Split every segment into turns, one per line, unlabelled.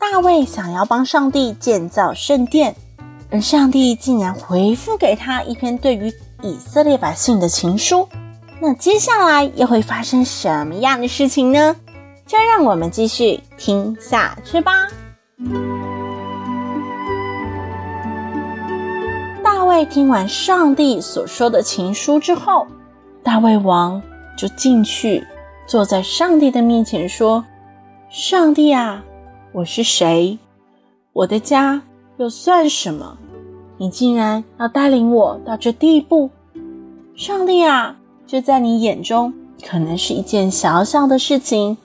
大卫想要帮上帝建造圣殿，而上帝竟然回复给他一篇对于以色列百姓的情书。那接下来又会发生什么样的事情呢？就让我们继续听下去吧。大卫听完上帝所说的情书之后，大卫王就进去坐在上帝的面前说：“上帝啊！”我是谁？我的家又算什么？你竟然要带领我到这地步！上帝啊，这在你眼中可能是一件小小的事情。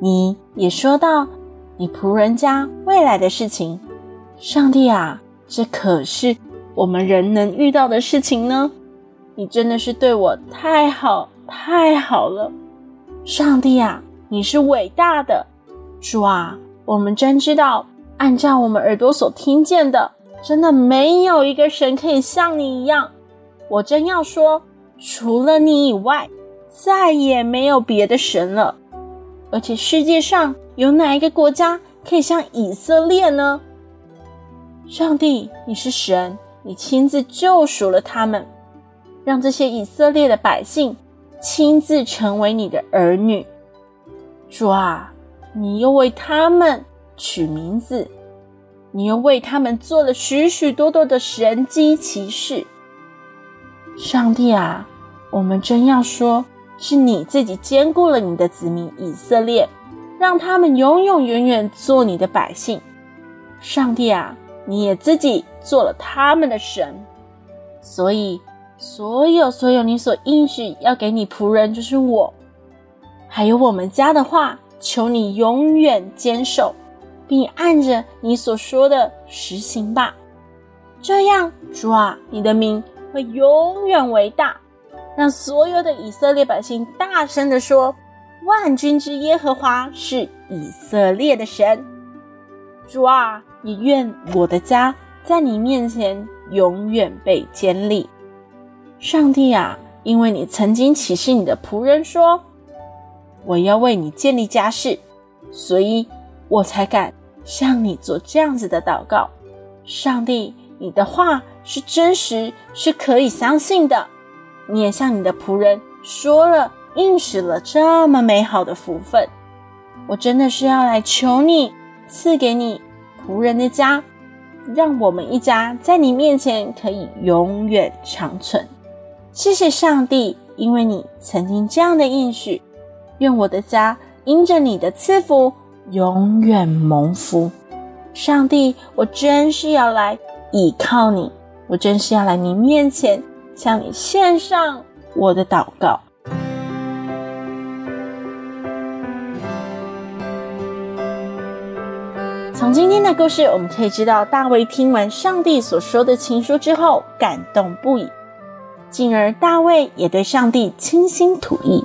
你也说到你仆人家未来的事情。上帝啊，这可是我们人能遇到的事情呢。你真的是对我太好太好了。上帝啊，你是伟大的，主啊。我们真知道，按照我们耳朵所听见的，真的没有一个神可以像你一样。我真要说，除了你以外，再也没有别的神了。而且世界上有哪一个国家可以像以色列呢？上帝，你是神，你亲自救赎了他们，让这些以色列的百姓亲自成为你的儿女。主啊！你又为他们取名字，你又为他们做了许许多多的神迹奇事。上帝啊，我们真要说，是你自己坚固了你的子民以色列，让他们永永远远做你的百姓。上帝啊，你也自己做了他们的神，所以所有所有你所应许要给你仆人，就是我，还有我们家的话。求你永远坚守，并按着你所说的实行吧。这样，主啊，你的名会永远为大，让所有的以色列百姓大声的说：“万军之耶和华是以色列的神。”主啊，也愿我的家在你面前永远被建立。上帝啊，因为你曾经启示你的仆人说。我要为你建立家室，所以我才敢向你做这样子的祷告。上帝，你的话是真实，是可以相信的。你也向你的仆人说了，应许了这么美好的福分。我真的是要来求你赐给你仆人的家，让我们一家在你面前可以永远长存。谢谢上帝，因为你曾经这样的应许。愿我的家因着你的赐福永远蒙福，上帝，我真是要来倚靠你，我真是要来你面前向你献上我的祷告。从今天的故事，我们可以知道，大卫听完上帝所说的情书之后，感动不已，进而大卫也对上帝倾心吐意。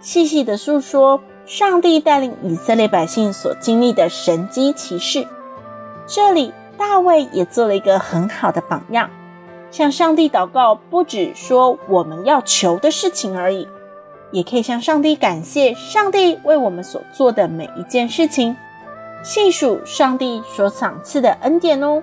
细细的诉说上帝带领以色列百姓所经历的神迹奇事。这里大卫也做了一个很好的榜样，向上帝祷告，不只说我们要求的事情而已，也可以向上帝感谢上帝为我们所做的每一件事情，细数上帝所赏赐的恩典哦。